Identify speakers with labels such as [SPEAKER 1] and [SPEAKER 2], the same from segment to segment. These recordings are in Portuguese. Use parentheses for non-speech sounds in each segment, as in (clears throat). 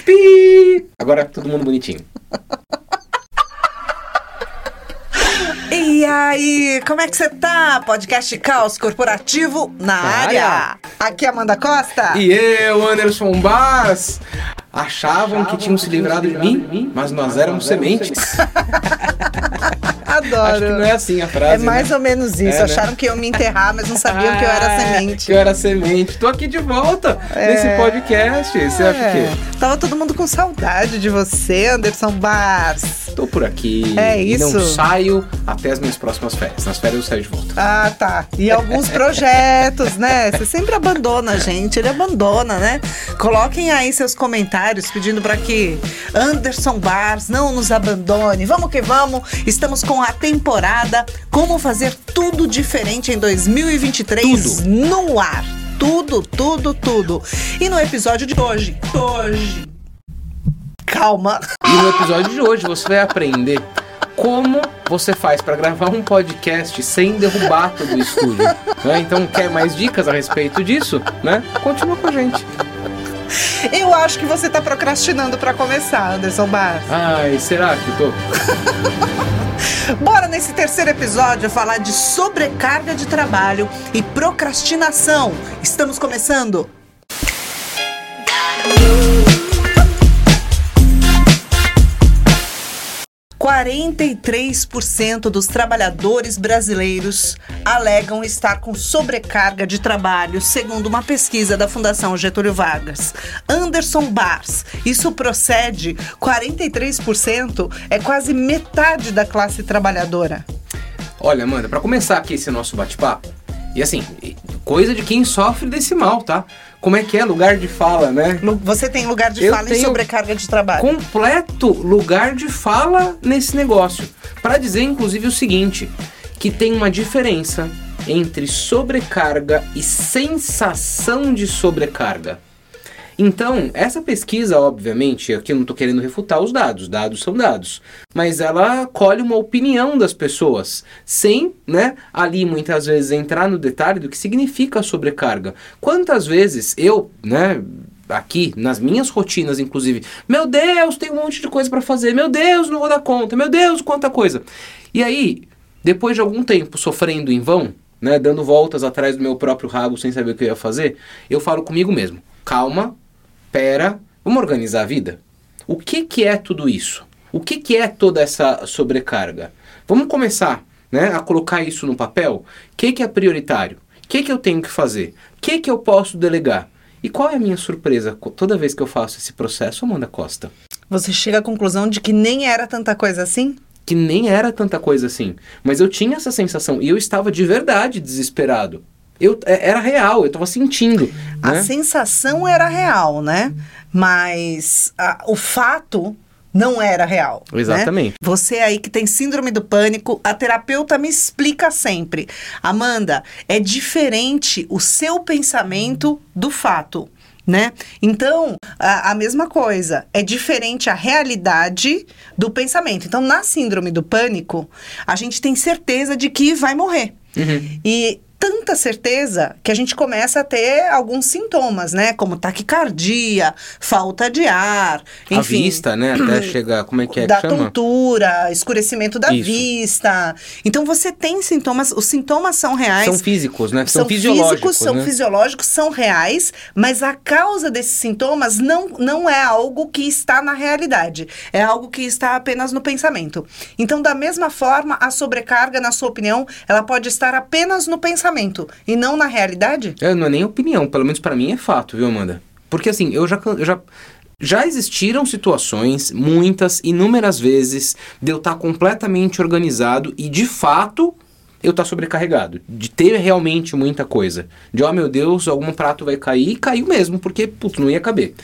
[SPEAKER 1] Pi! Agora todo mundo bonitinho.
[SPEAKER 2] E aí, como é que você tá? Podcast Caos Corporativo na área.
[SPEAKER 1] área.
[SPEAKER 2] Aqui é Amanda Costa.
[SPEAKER 1] E eu, Anderson Bars, achavam que tinham se livrado de mim, mas nós éramos sementes. (laughs)
[SPEAKER 2] Adoro.
[SPEAKER 1] Acho que não é assim a frase.
[SPEAKER 2] É mais
[SPEAKER 1] né?
[SPEAKER 2] ou menos isso.
[SPEAKER 1] É, né?
[SPEAKER 2] Acharam que iam me enterrar, mas não sabiam que eu era
[SPEAKER 1] Ah,
[SPEAKER 2] semente.
[SPEAKER 1] Que eu era semente. Tô aqui de volta nesse podcast. Você acha
[SPEAKER 2] É.
[SPEAKER 1] quê?
[SPEAKER 2] Tava todo mundo com saudade de você, Anderson Bars.
[SPEAKER 1] Tô por aqui.
[SPEAKER 2] É
[SPEAKER 1] e
[SPEAKER 2] isso.
[SPEAKER 1] Não saio até as minhas próximas férias. Nas férias eu saio de volta.
[SPEAKER 2] Ah, tá. E alguns projetos, né? Você sempre abandona a gente, ele abandona, né? Coloquem aí seus comentários pedindo para que Anderson Bars não nos abandone. Vamos que vamos. Estamos com a temporada Como fazer tudo diferente em 2023
[SPEAKER 1] Tudo.
[SPEAKER 2] no ar. Tudo, tudo, tudo. E no episódio de hoje, hoje. Calma.
[SPEAKER 1] E no episódio de hoje você vai aprender como você faz para gravar um podcast sem derrubar todo o estúdio. né? Então, quer mais dicas a respeito disso? Né? Continua com a gente.
[SPEAKER 2] Eu acho que você tá procrastinando para começar, Anderson Bars.
[SPEAKER 1] Ai, será que tô? (laughs)
[SPEAKER 2] Bora nesse terceiro episódio falar de sobrecarga de trabalho e procrastinação. Estamos começando. ,43% dos trabalhadores brasileiros alegam estar com sobrecarga de trabalho, segundo uma pesquisa da Fundação Getúlio Vargas. Anderson Bars, isso procede? 43% é quase metade da classe trabalhadora.
[SPEAKER 1] Olha, Amanda, para começar aqui esse nosso bate-papo, e assim, coisa de quem sofre desse mal, tá? Como é que é lugar de fala, né?
[SPEAKER 2] Você tem lugar de
[SPEAKER 1] Eu
[SPEAKER 2] fala em
[SPEAKER 1] tenho
[SPEAKER 2] sobrecarga de trabalho.
[SPEAKER 1] completo lugar de fala nesse negócio. Para dizer, inclusive, o seguinte: que tem uma diferença entre sobrecarga e sensação de sobrecarga. Então, essa pesquisa, obviamente, aqui eu não estou querendo refutar os dados, dados são dados, mas ela colhe uma opinião das pessoas, sem, né, ali muitas vezes entrar no detalhe do que significa a sobrecarga. Quantas vezes eu, né, aqui nas minhas rotinas, inclusive, meu Deus, tem um monte de coisa para fazer, meu Deus, não vou dar conta, meu Deus, quanta coisa. E aí, depois de algum tempo sofrendo em vão, né, dando voltas atrás do meu próprio rabo sem saber o que eu ia fazer, eu falo comigo mesmo: calma, pera, vamos organizar a vida? O que, que é tudo isso? O que, que é toda essa sobrecarga? Vamos começar né, a colocar isso no papel? O que, que é prioritário? O que, que eu tenho que fazer? O que, que eu posso delegar? E qual é a minha surpresa toda vez que eu faço esse processo, Amanda Costa?
[SPEAKER 2] Você chega à conclusão de que nem era tanta coisa assim?
[SPEAKER 1] que nem era tanta coisa assim. Mas eu tinha essa sensação e eu estava de verdade desesperado. Eu, é- era real, eu estava sentindo.
[SPEAKER 2] A
[SPEAKER 1] né?
[SPEAKER 2] sensação era real, né? Mas a- o fato não era real. né?
[SPEAKER 1] Exatamente.
[SPEAKER 2] Você aí que tem síndrome do pânico, a terapeuta me explica sempre. Amanda, é diferente o seu pensamento do fato. Né? Então, a, a mesma coisa, é diferente a realidade do pensamento. Então, na síndrome do pânico, a gente tem certeza de que vai morrer.
[SPEAKER 1] Uhum.
[SPEAKER 2] E tanta certeza que a gente começa a ter alguns sintomas, né? Como taquicardia, falta de ar,
[SPEAKER 1] A
[SPEAKER 2] enfim.
[SPEAKER 1] vista, né? (clears throat) Até chega. Como é que é
[SPEAKER 2] da
[SPEAKER 1] que chama?
[SPEAKER 2] tontura, escurecimento da
[SPEAKER 1] Isso.
[SPEAKER 2] vista. Então você tem sintomas, os sintomas são reais.
[SPEAKER 1] São físicos, né? São,
[SPEAKER 2] são
[SPEAKER 1] fisiológicos.
[SPEAKER 2] físicos, são
[SPEAKER 1] né?
[SPEAKER 2] fisiológicos, são reais, mas a causa desses sintomas não, não é algo que está na realidade, é algo que está apenas no pensamento. Então, da mesma forma, a sobrecarga, na sua opinião, ela pode estar apenas no pensamento e não na realidade?
[SPEAKER 1] É, não é nem opinião, pelo menos pra mim é fato, viu, Amanda? Porque assim, eu já, já. Já existiram situações, muitas, inúmeras vezes, de eu estar completamente organizado e de fato eu estar sobrecarregado. De ter realmente muita coisa. De, oh meu Deus, algum prato vai cair, e caiu mesmo, porque, putz, não ia caber.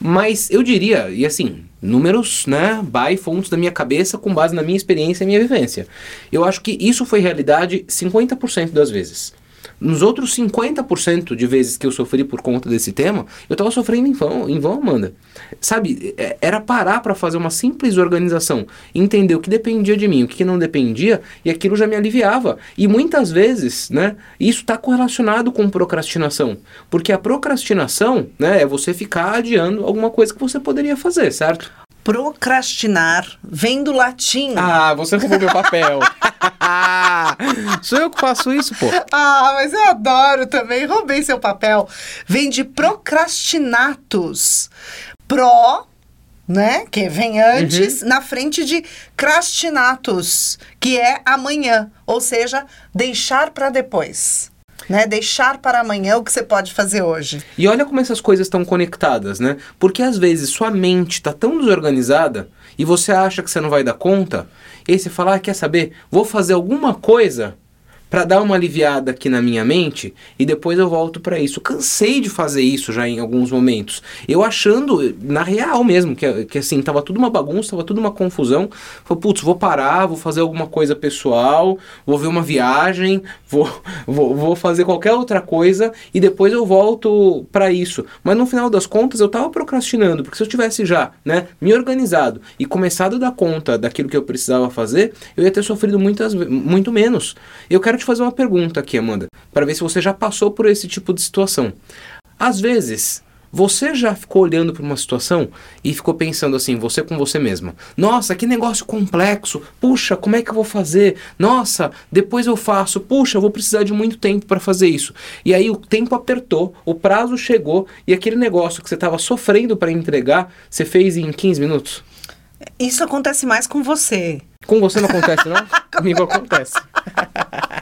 [SPEAKER 1] Mas eu diria, e assim, números, né, by fontes da minha cabeça com base na minha experiência e minha vivência. Eu acho que isso foi realidade 50% das vezes. Nos outros 50% de vezes que eu sofri por conta desse tema, eu tava sofrendo em vão, em vão, Amanda. Sabe, é, era parar para fazer uma simples organização, entender o que dependia de mim, o que não dependia, e aquilo já me aliviava. E muitas vezes, né, isso está correlacionado com procrastinação. Porque a procrastinação, né, é você ficar adiando alguma coisa que você poderia fazer, certo?
[SPEAKER 2] Procrastinar vem do latim.
[SPEAKER 1] Ah, você roubou meu papel. (laughs) Sou eu que faço isso, pô.
[SPEAKER 2] Ah, mas eu adoro também. Roubei seu papel. Vem de procrastinatus. Pro, né? Que vem antes,
[SPEAKER 1] Uhum.
[SPEAKER 2] na frente de crastinatus, que é amanhã. Ou seja, deixar para depois. Né? Deixar para amanhã o que você pode fazer hoje.
[SPEAKER 1] E olha como essas coisas estão conectadas, né? Porque às vezes sua mente está tão desorganizada e você acha que você não vai dar conta, e aí você fala, ah, quer saber? Vou fazer alguma coisa para dar uma aliviada aqui na minha mente e depois eu volto para isso. Cansei de fazer isso já em alguns momentos. Eu achando, na real mesmo, que, que assim, tava tudo uma bagunça, tava tudo uma confusão. Falei, putz, vou parar, vou fazer alguma coisa pessoal, vou ver uma viagem, vou, (laughs) vou, vou fazer qualquer outra coisa e depois eu volto para isso. Mas no final das contas eu tava procrastinando, porque se eu tivesse já, né, me organizado e começado a dar conta daquilo que eu precisava fazer, eu ia ter sofrido muitas, muito menos. Eu quero te fazer uma pergunta aqui, Amanda, para ver se você já passou por esse tipo de situação. Às vezes, você já ficou olhando para uma situação e ficou pensando assim, você com você mesma: Nossa, que negócio complexo! Puxa, como é que eu vou fazer? Nossa, depois eu faço. Puxa, eu vou precisar de muito tempo para fazer isso. E aí o tempo apertou, o prazo chegou e aquele negócio que você estava sofrendo para entregar, você fez em 15 minutos?
[SPEAKER 2] Isso acontece mais com você.
[SPEAKER 1] Com você não acontece, não? (laughs) Comigo acontece. (laughs)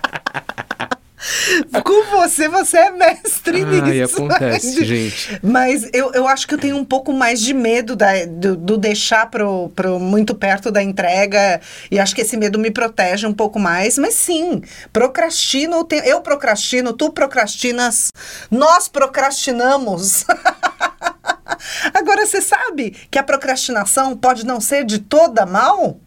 [SPEAKER 2] Com você, você é mestre
[SPEAKER 1] Ai,
[SPEAKER 2] nisso.
[SPEAKER 1] acontece, gente.
[SPEAKER 2] Mas eu, eu acho que eu tenho um pouco mais de medo da- do, do deixar pro, pro muito perto da entrega. E acho que esse medo me protege um pouco mais. Mas sim, procrastino. Eu procrastino, tu procrastinas, nós procrastinamos. (laughs) Agora, você sabe que a procrastinação pode não ser de toda mal?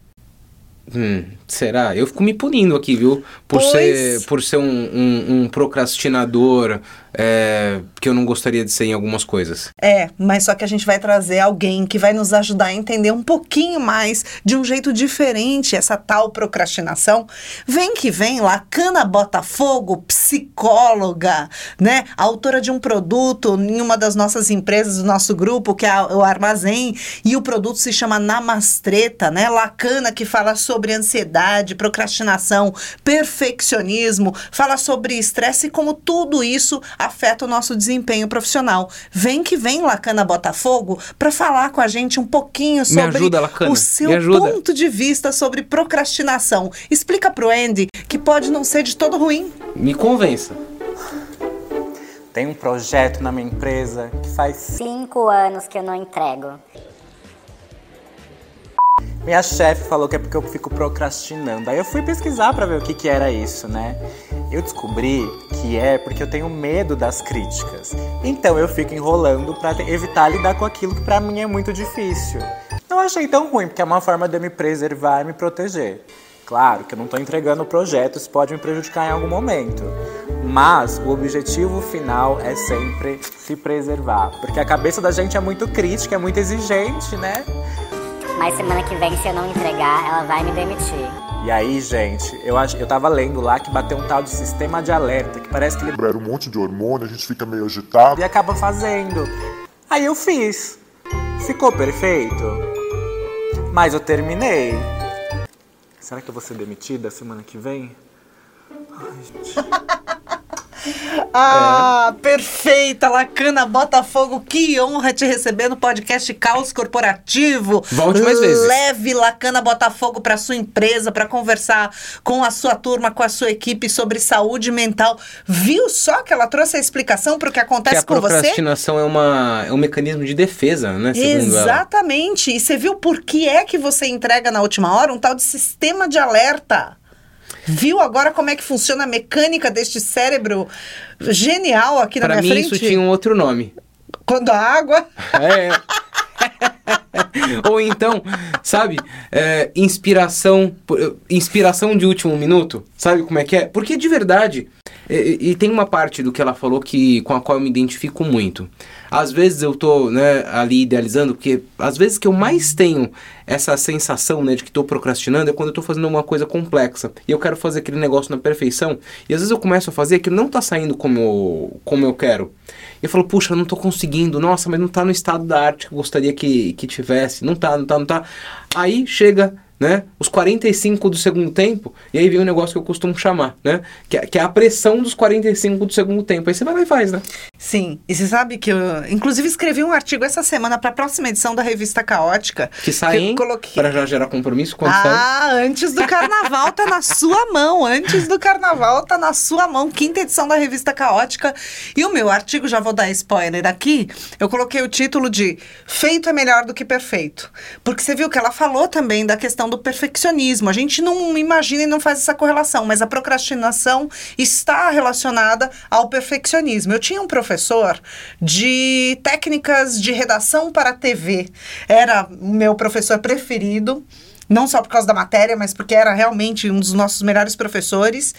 [SPEAKER 1] Hum, será? Eu fico me punindo aqui, viu? Por
[SPEAKER 2] Pois.
[SPEAKER 1] ser, por ser um, um- um procrastinador é, que eu não gostaria de ser em algumas coisas.
[SPEAKER 2] É, mas só que a gente vai trazer alguém que vai nos ajudar a entender um pouquinho mais, de um jeito diferente, essa tal procrastinação. Vem que vem, Lacana Botafogo, psicóloga, né? Autora de um produto em uma das nossas empresas, do nosso grupo, que é o Armazém, e o produto se chama Namastreta, né? Lacana que fala sobre ansiedade, procrastinação, perfeccionismo, fala sobre estresse e como tudo isso afeta o nosso desempenho profissional. Vem que vem Lacana Botafogo para falar com a gente um pouquinho sobre
[SPEAKER 1] ajuda, Lacana,
[SPEAKER 2] o seu
[SPEAKER 1] me ajuda.
[SPEAKER 2] ponto de vista sobre procrastinação. Explica pro Andy que pode não ser de todo ruim.
[SPEAKER 1] Me convença.
[SPEAKER 3] Tem um projeto na minha empresa que faz
[SPEAKER 4] Cinco anos que eu não entrego.
[SPEAKER 3] Minha chefe falou que é porque eu fico procrastinando. Aí eu fui pesquisar pra ver o que, que era isso, né? Eu descobri que é porque eu tenho medo das críticas. Então eu fico enrolando te- evitar lidar com aquilo que pra mim é muito difícil. Não achei tão ruim, porque é uma forma de eu me preservar e me proteger. Claro que eu não tô entregando o projeto, isso pode me prejudicar em algum momento. Mas o objetivo final é sempre se preservar. Porque a cabeça da gente é muito crítica, é muito exigente, né?
[SPEAKER 4] Mas semana que vem, se eu não entregar, ela vai me demitir.
[SPEAKER 3] E aí, gente, eu, acho, eu tava lendo lá que bateu um tal de sistema de alerta, que parece que
[SPEAKER 5] libera um monte de hormônio, a gente fica meio agitado.
[SPEAKER 3] e acaba fazendo. Aí eu fiz. Ficou perfeito? Mas eu terminei. Será que eu vou ser demitida semana que vem? (laughs) (laughs)
[SPEAKER 2] Ah, perfeita, Lacana Botafogo. Que honra te receber no podcast Caos Corporativo.
[SPEAKER 1] Volte mais vezes.
[SPEAKER 2] Leve Lacana Botafogo para sua empresa para conversar com a sua turma, com a sua equipe sobre saúde mental. Viu só que ela trouxe a explicação para o que
[SPEAKER 1] Que
[SPEAKER 2] acontece
[SPEAKER 1] a
[SPEAKER 2] com você?
[SPEAKER 1] procrastinação é, uma, é um mecanismo de defesa, né? Segundo ela.
[SPEAKER 2] Exatamente. E você viu por que é que você entrega na última hora um tal de sistema de alerta? Viu agora como é que funciona a mecânica deste cérebro genial aqui na
[SPEAKER 1] Pra
[SPEAKER 2] minha
[SPEAKER 1] mim,
[SPEAKER 2] frente?
[SPEAKER 1] isso tinha um outro nome.
[SPEAKER 2] Quando a água. (laughs)
[SPEAKER 1] É. Ou então, sabe, é, inspiração, inspiração de último minuto, sabe como é que é? Porque de verdade, E, e tem uma parte do que ela falou que com a qual eu me identifico muito. Às vezes eu tô, né, ali idealizando, porque às vezes que eu mais tenho essa sensação, né, de que tô procrastinando é quando eu tô fazendo uma coisa complexa e eu quero fazer aquele negócio na perfeição e às vezes eu começo a fazer que não tá saindo como eu, como eu quero. E eu falo, puxa, não tô conseguindo, nossa, mas não tá no estado da arte que eu gostaria que, que tivesse, não tá, não tá, não tá. Aí chega né? Os 45 do segundo tempo, e aí vem um negócio que eu costumo chamar, né? Que, é- que é a pressão dos 45 do segundo tempo. Aí você vai lá e faz, né?
[SPEAKER 2] Sim, e você sabe que eu, inclusive, escrevi um artigo essa semana para a próxima edição da revista Caótica.
[SPEAKER 1] Que sai,
[SPEAKER 2] coloquei-
[SPEAKER 1] Pra já gerar compromisso quando sai.
[SPEAKER 2] Ah, antes do carnaval tá na sua mão. Antes do carnaval tá na sua mão. Quinta edição da revista Caótica. E o meu artigo, já vou dar spoiler aqui, eu coloquei o título de Feito é melhor do que perfeito. Porque você viu que ela falou também da questão do perfeccionismo. A gente não imagina e não faz essa correlação, mas a procrastinação está relacionada ao perfeccionismo. Eu tinha um professor de técnicas de redação para TV. Era meu professor preferido. Não só por causa da matéria, mas porque era realmente um dos nossos melhores professores.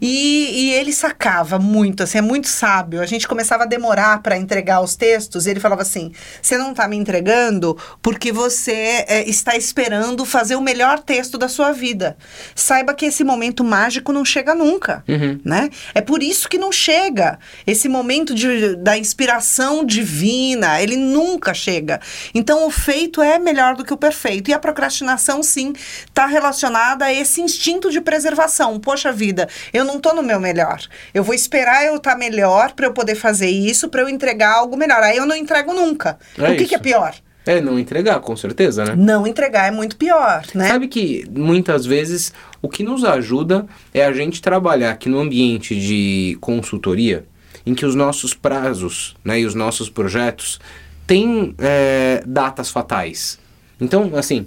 [SPEAKER 2] E, e ele sacava muito, assim, é muito sábio. A gente começava a demorar para entregar os textos e ele falava assim: você não está me entregando porque você é, está esperando fazer o melhor texto da sua vida. Saiba que esse momento mágico não chega nunca, né? É por isso que não chega. Esse momento de, da inspiração divina, ele nunca chega. Então, o feito é melhor do que o perfeito. E a procrastinação, sim, está relacionada a esse instinto de preservação. Poxa vida, eu não tô no meu melhor. Eu vou esperar eu estar melhor para eu poder fazer isso, para eu entregar algo melhor. Aí eu não entrego nunca.
[SPEAKER 1] É
[SPEAKER 2] o que, que é pior?
[SPEAKER 1] É, não entregar, com certeza, né?
[SPEAKER 2] Não entregar é muito pior, né?
[SPEAKER 1] Sabe que muitas vezes o que nos ajuda é a gente trabalhar aqui no ambiente de consultoria, em que os nossos prazos né, e os nossos projetos têm é, datas fatais. Então, assim,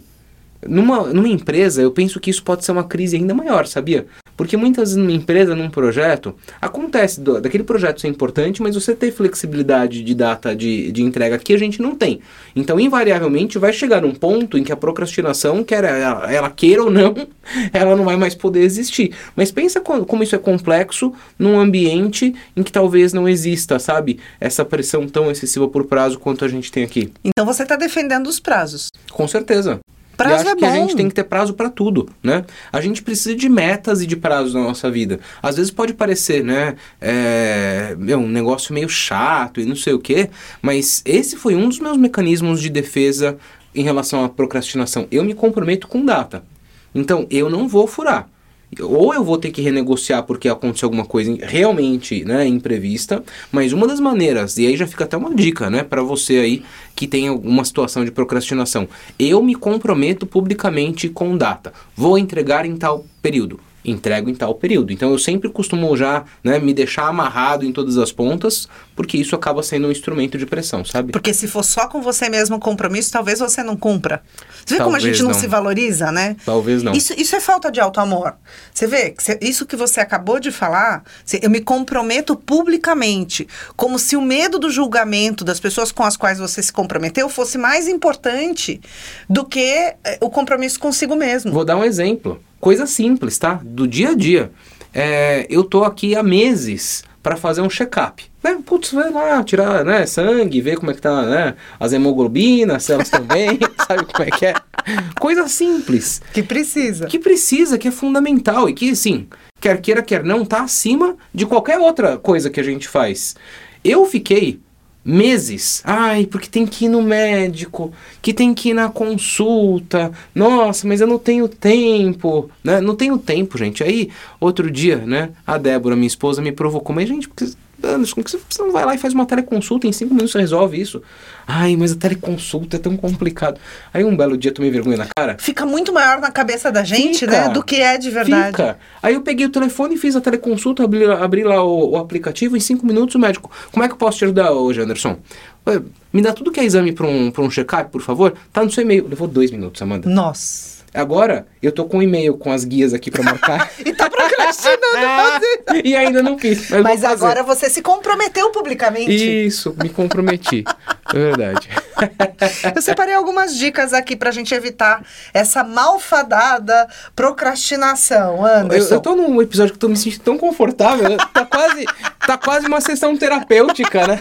[SPEAKER 1] numa, numa empresa, eu penso que isso pode ser uma crise ainda maior, sabia? Porque muitas vezes numa empresa, num projeto, acontece do- daquele projeto ser importante, mas você ter flexibilidade de data de, de entrega que a gente não tem. Então, invariavelmente, vai chegar num ponto em que a procrastinação, quer ela, ela queira ou não, (laughs) ela não vai mais poder existir. Mas pensa co- como isso é complexo num ambiente em que talvez não exista, sabe? Essa pressão tão excessiva por prazo quanto a gente tem aqui.
[SPEAKER 2] Então você está defendendo os prazos.
[SPEAKER 1] Com certeza.
[SPEAKER 2] Prazo
[SPEAKER 1] e acho
[SPEAKER 2] é
[SPEAKER 1] que a
[SPEAKER 2] bom.
[SPEAKER 1] gente tem que ter prazo para tudo, né? A gente precisa de metas e de prazos na nossa vida. Às vezes pode parecer, né, é, meu, um negócio meio chato e não sei o quê, mas esse foi um dos meus mecanismos de defesa em relação à procrastinação. Eu me comprometo com data. Então, eu não vou furar. Ou eu vou ter que renegociar porque aconteceu alguma coisa realmente né, imprevista, mas uma das maneiras, e aí já fica até uma dica né, para você aí que tem alguma situação de procrastinação, eu me comprometo publicamente com data. Vou entregar em tal período. Entrego em tal período. Então eu sempre costumo já né, me deixar amarrado em todas as pontas, porque isso acaba sendo um instrumento de pressão, sabe?
[SPEAKER 2] Porque se for só com você mesmo o compromisso, talvez você não cumpra. Você vê como a gente não,
[SPEAKER 1] não.
[SPEAKER 2] se valoriza, né?
[SPEAKER 1] Talvez não.
[SPEAKER 2] Isso, isso é falta de auto-amor. Você vê, que você- isso que você acabou de falar, eu me comprometo publicamente, como se o medo do julgamento das pessoas com as quais você se comprometeu fosse mais importante do que eh, o compromisso consigo mesmo.
[SPEAKER 1] Vou dar um exemplo. Coisa simples, tá? Do dia a dia. É, eu tô aqui há meses para fazer um check-up. Né? Putz, vai lá tirar né, sangue, ver como é que tá né, as hemoglobinas, se elas estão bem, (laughs) sabe como é que é? Coisa simples.
[SPEAKER 2] Que precisa.
[SPEAKER 1] Que precisa, que é fundamental e que, assim, quer queira, quer não, tá acima de qualquer outra coisa que a gente faz. Eu fiquei meses, ai, porque tem que ir no médico, que tem que ir na consulta, nossa, mas eu não tenho tempo, né? Não tenho tempo, gente. Aí, outro dia, né, a Débora, minha esposa, me provocou, mas, gente, porque Anderson, por que você não vai lá e faz uma teleconsulta, em cinco minutos você resolve isso. Ai, mas a teleconsulta é tão complicado. Aí um belo dia eu tomei vergonha na cara.
[SPEAKER 2] Fica muito maior na cabeça da gente,
[SPEAKER 1] Fica.
[SPEAKER 2] né? Do que é de verdade.
[SPEAKER 1] Fica. Aí eu peguei o telefone, fiz a teleconsulta, abri, abri lá o, o aplicativo, em cinco minutos o médico. Como é que eu posso te ajudar hoje, Anderson? Me dá tudo que é exame para um, pra um check-up, por favor? Tá no seu e-mail. Levou dois minutos, Amanda.
[SPEAKER 2] Nossa.
[SPEAKER 1] Agora, eu tô com um e-mail com as guias aqui pra marcar. (laughs)
[SPEAKER 2] E tá procrastinando (laughs) fazer.
[SPEAKER 1] e ainda não fiz. Mas,
[SPEAKER 2] Mas agora você se comprometeu publicamente.
[SPEAKER 1] Isso, me comprometi. É verdade. (laughs)
[SPEAKER 2] Eu separei algumas dicas aqui pra gente evitar essa malfadada procrastinação,
[SPEAKER 1] Eu,
[SPEAKER 2] Anderson.
[SPEAKER 1] eu tô num episódio que eu tô me sentindo tão confortável. Tá quase, tá quase uma sessão terapêutica, né?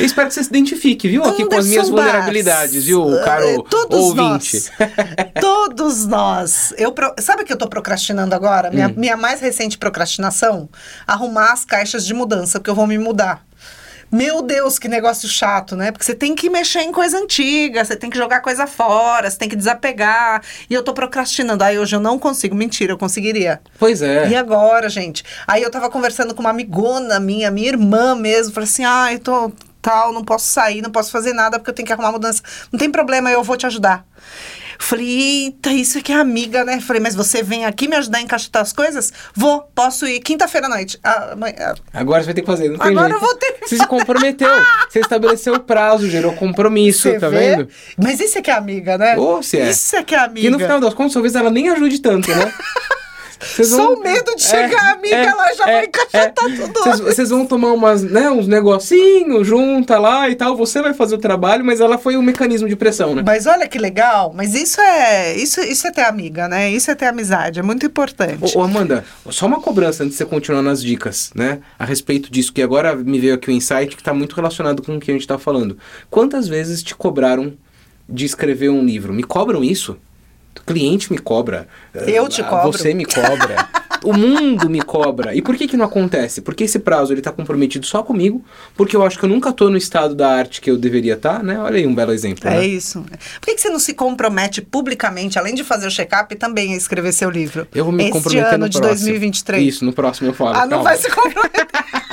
[SPEAKER 1] Eu espero que você se identifique, viu? Aqui com as minhas
[SPEAKER 2] Anderson Bars.
[SPEAKER 1] vulnerabilidades, viu, caro
[SPEAKER 2] Eh, Todos
[SPEAKER 1] ouvinte.
[SPEAKER 2] nós. (laughs) Todos nós. Eu pro- Sabe o que eu tô procrastinando agora? Minha,
[SPEAKER 1] Hum.
[SPEAKER 2] minha mais recente procrastinação? Arrumar as caixas de mudança, porque eu vou me mudar. Meu Deus, que negócio chato, né? Porque você tem que mexer em coisa antiga, você tem que jogar coisa fora, você tem que desapegar. E eu tô procrastinando. Aí hoje eu não consigo. Mentira, eu conseguiria.
[SPEAKER 1] Pois é.
[SPEAKER 2] E agora, gente? Aí eu tava conversando com uma amigona minha, minha irmã mesmo, falei assim: ai, tô tal, não posso sair, não posso fazer nada porque eu tenho que arrumar mudança. Não tem problema, eu vou te ajudar. Falei, eita, isso aqui é amiga, né? Falei, mas você vem aqui me ajudar a encaixotar as coisas? Vou, posso ir quinta-feira à noite. Ah,
[SPEAKER 1] Agora você vai ter que fazer, não tem
[SPEAKER 2] Agora
[SPEAKER 1] jeito.
[SPEAKER 2] eu vou ter que
[SPEAKER 1] Você se comprometeu. (laughs) Você estabeleceu o prazo, gerou compromisso,
[SPEAKER 2] Você
[SPEAKER 1] tá
[SPEAKER 2] vê?
[SPEAKER 1] vendo?
[SPEAKER 2] Mas isso é que é amiga, né?
[SPEAKER 1] Se é.
[SPEAKER 2] Isso é que é amiga.
[SPEAKER 1] E no final das contas, talvez ela nem ajude tanto, né? (laughs) Vocês
[SPEAKER 2] Só o medo de chegar, amiga, ela já vai encaixotar tudo.
[SPEAKER 1] Vocês, vocês vão tomar umas, né, uns negocinhos, junta lá e tal. Você vai fazer o trabalho, mas ela foi um mecanismo de pressão, né?
[SPEAKER 2] Mas olha que legal, mas isso é isso, isso é ter amiga, né? Isso é ter amizade, é muito importante.
[SPEAKER 1] Ô, ô, Amanda, só uma cobrança antes de você continuar nas dicas, né? A respeito disso, que agora me veio aqui o insight que tá muito relacionado com o que a gente tá falando. Quantas vezes te cobraram de escrever um livro? Me cobram isso? O cliente me cobra.
[SPEAKER 2] Eu te
[SPEAKER 1] Ah,
[SPEAKER 2] cobro.
[SPEAKER 1] Você me cobra. o mundo me cobra. E por que que não acontece? Porque esse prazo ele tá comprometido só comigo, porque eu acho que eu nunca tô no estado da arte que eu deveria estar, né? Olha aí um belo exemplo,
[SPEAKER 2] É
[SPEAKER 1] né?
[SPEAKER 2] isso. Por que, que você não se compromete publicamente, além de fazer o check-up, também a escrever seu livro?
[SPEAKER 1] Eu vou me
[SPEAKER 2] este
[SPEAKER 1] comprometer
[SPEAKER 2] ano
[SPEAKER 1] no
[SPEAKER 2] de
[SPEAKER 1] próximo.
[SPEAKER 2] 2023.
[SPEAKER 1] Isso, no próximo eu falo.
[SPEAKER 2] Ah, não
[SPEAKER 1] calma.
[SPEAKER 2] vai se comprometer. (laughs)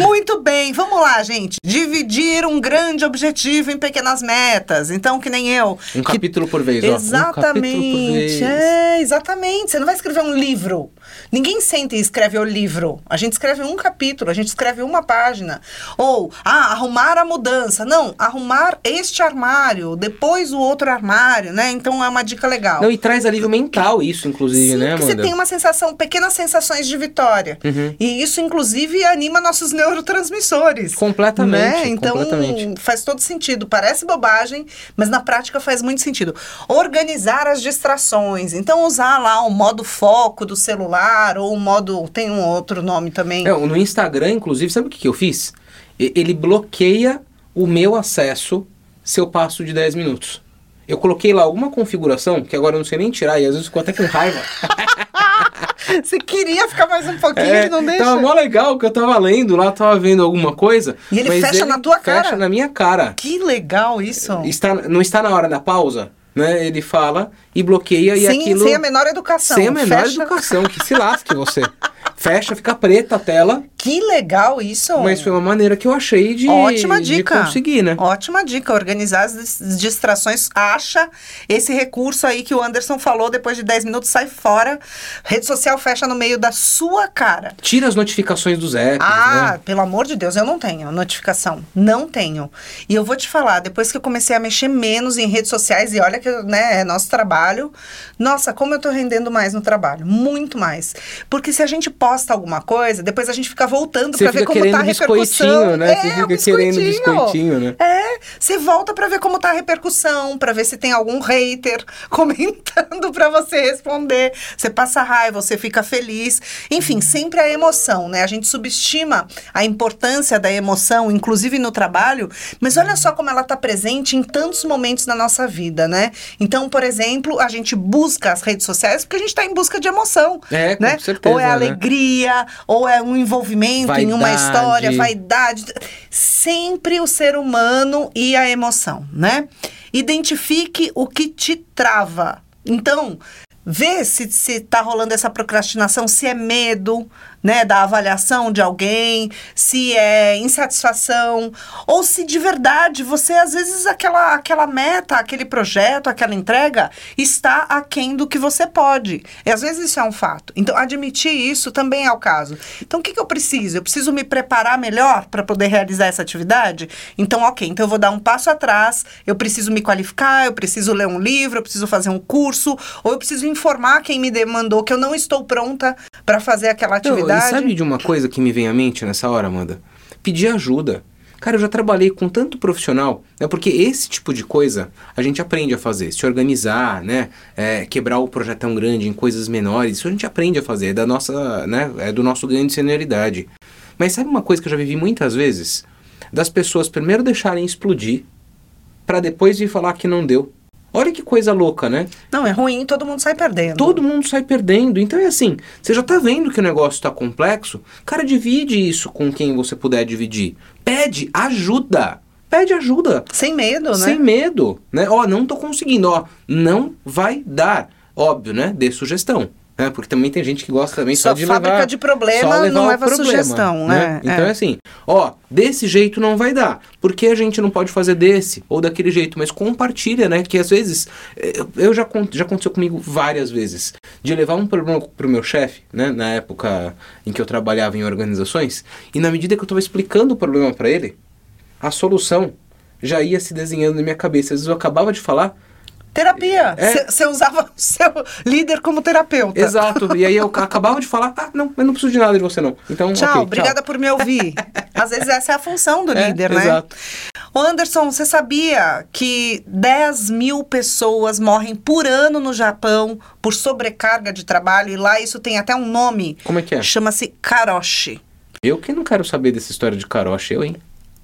[SPEAKER 2] Muito bem, vamos lá, gente. Dividir um grande objetivo em pequenas metas. Então, que nem eu.
[SPEAKER 1] Um
[SPEAKER 2] que-
[SPEAKER 1] capítulo por vez, ó. Um capítulo por
[SPEAKER 2] Exatamente.
[SPEAKER 1] vez.
[SPEAKER 2] É, exatamente. Você não vai escrever um livro. Ninguém senta e escreve o livro. A gente escreve um capítulo, a gente escreve uma página. Ou, ah, arrumar a mudança. Não, arrumar este armário, depois o outro armário, né? Então é uma dica legal.
[SPEAKER 1] Não, e traz alívio mental isso, inclusive,
[SPEAKER 2] Sim,
[SPEAKER 1] né,
[SPEAKER 2] porque
[SPEAKER 1] Amanda?
[SPEAKER 2] você tem uma sensação, pequenas sensações de vitória.
[SPEAKER 1] Uhum.
[SPEAKER 2] E isso, inclusive, anima nossos neurotransmissores.
[SPEAKER 1] Completamente,
[SPEAKER 2] Né? Então,
[SPEAKER 1] completamente.
[SPEAKER 2] faz todo sentido. Parece bobagem, mas na prática faz muito sentido. Organizar as distrações. Então, usar lá o modo foco do celular ou o modo. Tem um outro nome também.
[SPEAKER 1] É, no Instagram, inclusive, sabe o que, que eu fiz? Ele bloqueia o meu acesso se eu passo de 10 minutos. Eu coloquei lá alguma configuração, que agora eu não sei nem tirar, e às vezes ficou até com raiva. (laughs)
[SPEAKER 2] Você queria ficar mais um pouquinho
[SPEAKER 1] É,
[SPEAKER 2] e não deixa.
[SPEAKER 1] Tava mó legal que eu tava lendo lá, tava vendo alguma coisa.
[SPEAKER 2] E ele fecha na tua
[SPEAKER 1] fecha
[SPEAKER 2] cara?
[SPEAKER 1] na minha cara.
[SPEAKER 2] Que legal isso.
[SPEAKER 1] Está, não está na hora da pausa, né? Ele fala e bloqueia e aquilo...
[SPEAKER 2] sem a menor educação.
[SPEAKER 1] Sem a menor
[SPEAKER 2] Fecha-
[SPEAKER 1] educação, que se lasque você. (laughs) Fecha, fica preta a tela,
[SPEAKER 2] Que legal isso.
[SPEAKER 1] mas foi uma maneira que eu achei de,
[SPEAKER 2] Ótima
[SPEAKER 1] de
[SPEAKER 2] dica.
[SPEAKER 1] conseguir, né?
[SPEAKER 2] Ótima dica. Organizar as dis- distrações. Acha esse recurso aí que o Anderson falou. Depois de 10 minutos, sai fora. Rede social fecha no meio da sua cara.
[SPEAKER 1] Tira as notificações dos apps,
[SPEAKER 2] Ah,
[SPEAKER 1] né?
[SPEAKER 2] pelo amor de Deus, eu não tenho notificação. Não tenho. E eu vou te falar, depois que eu comecei a mexer menos em redes sociais, e olha que né, é nosso trabalho, nossa, como eu tô rendendo mais no trabalho. Muito mais. Porque se a gente posta alguma coisa, depois a gente fica voltando pra ver como tá a
[SPEAKER 1] querendo
[SPEAKER 2] repercussão.
[SPEAKER 1] biscoitinho, né?
[SPEAKER 2] É,
[SPEAKER 1] Você fica querendo biscoitinho, né?
[SPEAKER 2] É, você volta pra ver como tá a repercussão, pra ver se tem algum hater (laughs) comentando pra você responder. Você passa raiva, você fica feliz. Enfim, sempre a emoção, né? A gente subestima a importância da emoção, inclusive no trabalho, mas olha só como ela tá presente em tantos momentos da nossa vida, né? Então, por exemplo, a gente busca as redes sociais porque a gente tá em busca de emoção,
[SPEAKER 1] É, com
[SPEAKER 2] né?
[SPEAKER 1] certeza,
[SPEAKER 2] Ou é
[SPEAKER 1] né?
[SPEAKER 2] alegria, ou é um envolvimento em uma
[SPEAKER 1] Vaidade.
[SPEAKER 2] história, vaidade. Sempre o ser humano e a emoção, né? Identifique o que te trava. Então, vê se, se tá rolando essa procrastinação, se é medo, né, da avaliação de alguém, se é insatisfação, ou se de verdade você, às vezes, aquela, aquela meta, aquele projeto, aquela entrega está aquém do que você pode. E às vezes isso é um fato. Então, admitir isso também é o caso. Então, o que, que eu preciso? Eu preciso me preparar melhor para poder realizar essa atividade? Então, ok, então eu vou dar um passo atrás, eu preciso me qualificar, eu preciso ler um livro, eu preciso fazer um curso, ou eu preciso informar quem me demandou que eu não estou pronta para fazer aquela
[SPEAKER 1] Não, e sabe de uma coisa que me vem à mente nessa hora, Amanda? Pedir ajuda. Cara, eu já trabalhei com tanto profissional, né? Porque esse tipo de coisa a gente aprende a fazer, se organizar, né? É, quebrar o projetão grande em coisas menores, isso a gente aprende a fazer, é da nossa, né? É do nosso ganho de senioridade. Mas sabe uma coisa que eu já vivi muitas vezes? Das pessoas primeiro deixarem explodir, pra depois vir falar que não deu. Olha que coisa louca, né?
[SPEAKER 2] Não, é ruim, todo mundo sai perdendo.
[SPEAKER 1] Todo mundo sai perdendo. Então é assim, você já tá vendo que o negócio tá complexo? Cara, divide isso com quem você puder dividir. Pede ajuda. Pede ajuda.
[SPEAKER 2] Sem medo, né?
[SPEAKER 1] Sem medo, né? Ó, não tô conseguindo, ó, não vai dar. Óbvio, né? Dê sugestão. Né? Porque também tem gente que gosta também só,
[SPEAKER 2] Só
[SPEAKER 1] de
[SPEAKER 2] fábrica
[SPEAKER 1] levar...
[SPEAKER 2] de problema não leva sugestão, né?
[SPEAKER 1] Então
[SPEAKER 2] É.
[SPEAKER 1] é assim, ó, desse jeito não vai dar. Por que a gente não pode fazer desse ou daquele jeito? Mas compartilha, né? Que às vezes, eu, eu já, já aconteceu comigo várias vezes, de levar um problema pro meu chefe, né? Na época em que eu trabalhava em organizações, e na medida que eu tava explicando o problema para ele, a solução já ia se desenhando na minha cabeça. Às vezes eu acabava de falar,
[SPEAKER 2] Terapia.
[SPEAKER 1] É.
[SPEAKER 2] Você usava o seu líder como terapeuta.
[SPEAKER 1] exato, e aí eu acabava de falar, ah, não, eu não preciso de nada de você não. Então,
[SPEAKER 2] Tchau,
[SPEAKER 1] ok,
[SPEAKER 2] obrigada por me ouvir. (laughs) Às vezes essa é a função do
[SPEAKER 1] É,
[SPEAKER 2] líder, né?
[SPEAKER 1] exato.
[SPEAKER 2] Ô Anderson, você sabia que 10 mil pessoas morrem por ano no Japão por sobrecarga de trabalho? E lá isso tem até um nome.
[SPEAKER 1] Como é que é?
[SPEAKER 2] Chama-se karoshi.
[SPEAKER 1] Eu que não quero saber dessa história de caroche, eu, hein?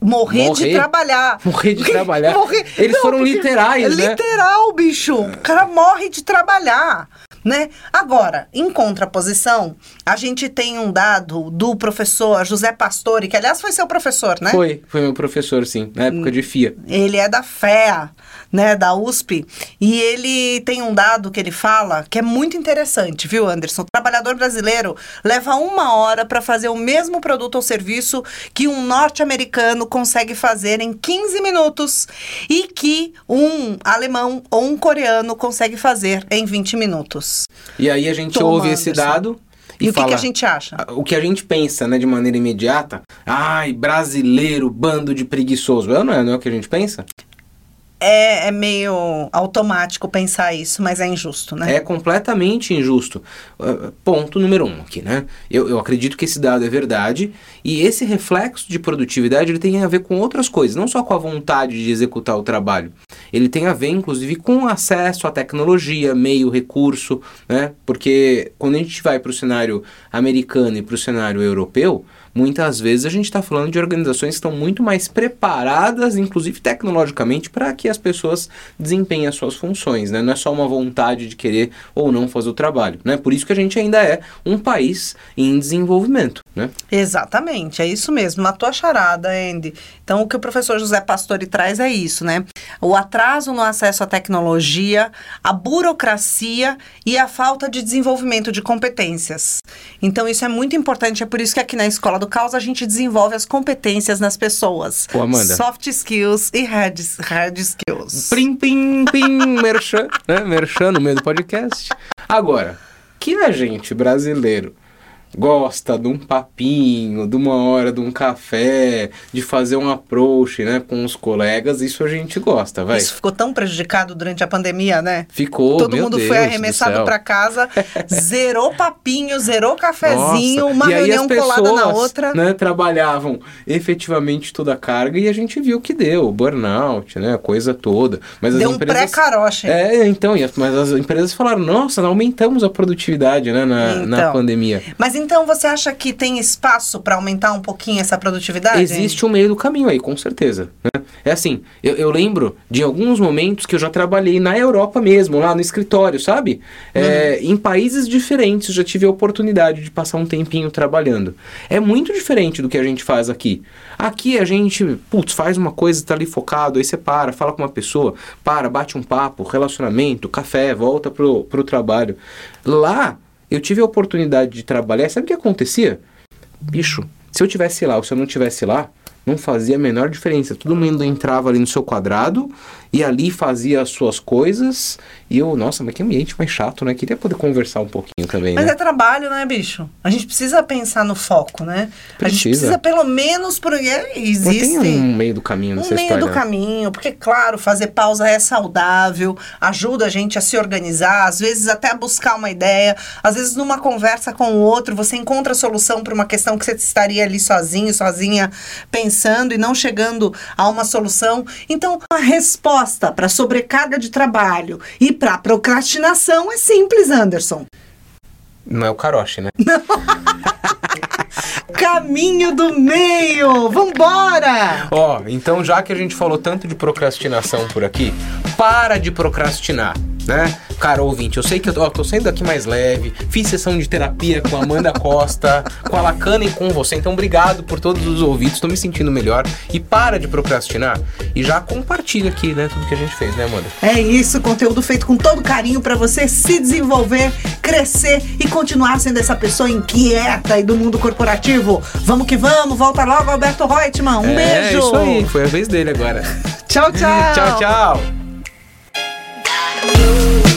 [SPEAKER 2] Morrer, de
[SPEAKER 1] Morrer.
[SPEAKER 2] trabalhar. (laughs)
[SPEAKER 1] Morrer de trabalhar.
[SPEAKER 2] Morrer-
[SPEAKER 1] Eles
[SPEAKER 2] Não,
[SPEAKER 1] foram literais,
[SPEAKER 2] é
[SPEAKER 1] né?
[SPEAKER 2] Literal, bicho. O cara morre de trabalhar. Né? Agora, em contraposição, a gente tem um dado do professor José Pastore, que aliás foi seu professor, né?
[SPEAKER 1] Foi, foi meu professor, sim, na época de FIA.
[SPEAKER 2] Ele é da FEA, né, da USP, e ele tem um dado que ele fala que é muito interessante, viu, Anderson? O trabalhador brasileiro leva uma hora para fazer o mesmo produto ou serviço que um norte-americano consegue fazer em 15 minutos e que um alemão ou um coreano consegue fazer em 20 minutos.
[SPEAKER 1] E aí a gente
[SPEAKER 2] Toma,
[SPEAKER 1] ouve esse
[SPEAKER 2] Anderson.
[SPEAKER 1] dado
[SPEAKER 2] E,
[SPEAKER 1] e,
[SPEAKER 2] o que, que a gente acha?
[SPEAKER 1] O que a gente pensa, né, de maneira imediata, ai, brasileiro, bando de preguiçoso. Não é, não é o que a gente pensa?
[SPEAKER 2] É, é meio automático pensar isso, mas é injusto, né?
[SPEAKER 1] É completamente injusto. Uh, ponto número um aqui, né? Eu, eu acredito que esse dado é verdade e esse reflexo de produtividade ele tem a ver com outras coisas, não só com a vontade de executar o trabalho. Ele tem a ver, inclusive, com acesso à tecnologia, meio, recurso, né? Porque quando a gente vai para o cenário americano e para o cenário europeu, muitas vezes a gente está falando de organizações que estão muito mais preparadas, inclusive tecnologicamente, para que as pessoas desempenhem as suas funções, né? Não é só uma vontade de querer ou não fazer o trabalho, né? Por isso que a gente ainda é um país em desenvolvimento, né?
[SPEAKER 2] Exatamente, é isso mesmo. Matou a charada, Andy. Então, o que o professor José Pastore traz é isso, né? O atraso no acesso à tecnologia, a burocracia e a falta de desenvolvimento de competências. Então, isso é muito importante. É por isso que aqui na Escola do Caos a gente desenvolve as competências nas pessoas.
[SPEAKER 1] Pô, Amanda.
[SPEAKER 2] Soft skills e hard, hard skills.
[SPEAKER 1] Plim, pim, pim, merchan, né? Merchan no meio do podcast. Agora, que a gente brasileiro gosta de um papinho, de uma hora de um café, de fazer um approach, né, com os colegas, isso a gente gosta, vai.
[SPEAKER 2] Isso ficou tão prejudicado durante a pandemia, né?
[SPEAKER 1] Ficou,
[SPEAKER 2] Todo mundo
[SPEAKER 1] Deus
[SPEAKER 2] foi
[SPEAKER 1] do
[SPEAKER 2] arremessado pra casa, (laughs) zerou papinho, zerou cafezinho,
[SPEAKER 1] Nossa,
[SPEAKER 2] uma
[SPEAKER 1] e
[SPEAKER 2] reunião
[SPEAKER 1] as pessoas,
[SPEAKER 2] colada na outra.
[SPEAKER 1] Né, trabalhavam efetivamente toda a carga e a gente viu que deu, burnout, né, a coisa toda. Mas
[SPEAKER 2] Deu
[SPEAKER 1] as
[SPEAKER 2] um
[SPEAKER 1] empresas
[SPEAKER 2] pré-caroche.
[SPEAKER 1] É, então, as- mas as empresas falaram, nossa, aumentamos a produtividade, né, na, na
[SPEAKER 2] Então.
[SPEAKER 1] pandemia.
[SPEAKER 2] Mas então você acha que tem espaço para aumentar um pouquinho essa produtividade?
[SPEAKER 1] Existe um meio do caminho aí, com certeza. né? É assim, eu, eu lembro de alguns momentos que eu já trabalhei na Europa mesmo, lá no escritório, sabe? É,
[SPEAKER 2] Uhum.
[SPEAKER 1] Em países diferentes, eu já tive a oportunidade de passar um tempinho trabalhando. É muito diferente do que a gente faz aqui. Aqui a gente, putz, faz uma coisa, tá ali focado, aí você para, fala com uma pessoa, para, bate um papo, relacionamento, café, volta pro, pro trabalho. Lá, eu tive a oportunidade de trabalhar. Sabe o que acontecia? Bicho, se eu tivesse lá ou se eu não tivesse lá, não fazia a menor diferença. Todo mundo entrava ali no seu quadrado e ali fazia as suas coisas. E eu, nossa, mas que ambiente mais chato, né? Queria poder conversar um pouquinho também,
[SPEAKER 2] Mas
[SPEAKER 1] né?
[SPEAKER 2] é trabalho, né, bicho? A gente precisa pensar no foco, né? A gente
[SPEAKER 1] Precisa.
[SPEAKER 2] precisa pelo menos por é,
[SPEAKER 1] Mas
[SPEAKER 2] existe
[SPEAKER 1] tem um meio do caminho
[SPEAKER 2] um
[SPEAKER 1] nessa
[SPEAKER 2] meio
[SPEAKER 1] história.
[SPEAKER 2] do caminho, porque claro, fazer pausa é saudável, ajuda a gente a se organizar, às vezes até a buscar uma ideia, às vezes numa conversa com o outro você encontra a solução para uma questão que você estaria ali sozinho, sozinha pensando e não chegando a uma solução. Então, a resposta para sobrecarga de trabalho e para procrastinação é simples, Anderson.
[SPEAKER 1] Não é o caroche, né? (laughs)
[SPEAKER 2] Caminho do meio. Vambora!
[SPEAKER 1] Ó, então já que a gente falou tanto de procrastinação por aqui, para de procrastinar, né? Cara, ouvinte, eu sei que eu tô, ó, tô saindo aqui mais leve, fiz sessão de terapia com a Amanda (laughs) Costa, com a Lacana e com você, então obrigado por todos os ouvidos, tô me sentindo melhor. E para de procrastinar e já compartilha aqui, né, tudo que a gente fez, né, Amanda?
[SPEAKER 2] É isso, conteúdo feito com todo carinho para você se desenvolver, crescer e continuar sendo essa pessoa inquieta e do mundo corporativo. Vamos que vamos, volta logo, Alberto Reutemann. Um
[SPEAKER 1] é,
[SPEAKER 2] beijo.
[SPEAKER 1] isso aí, foi a vez dele agora.
[SPEAKER 2] Tchau, (laughs) tchau.
[SPEAKER 1] tchau, tchau.
[SPEAKER 6] you.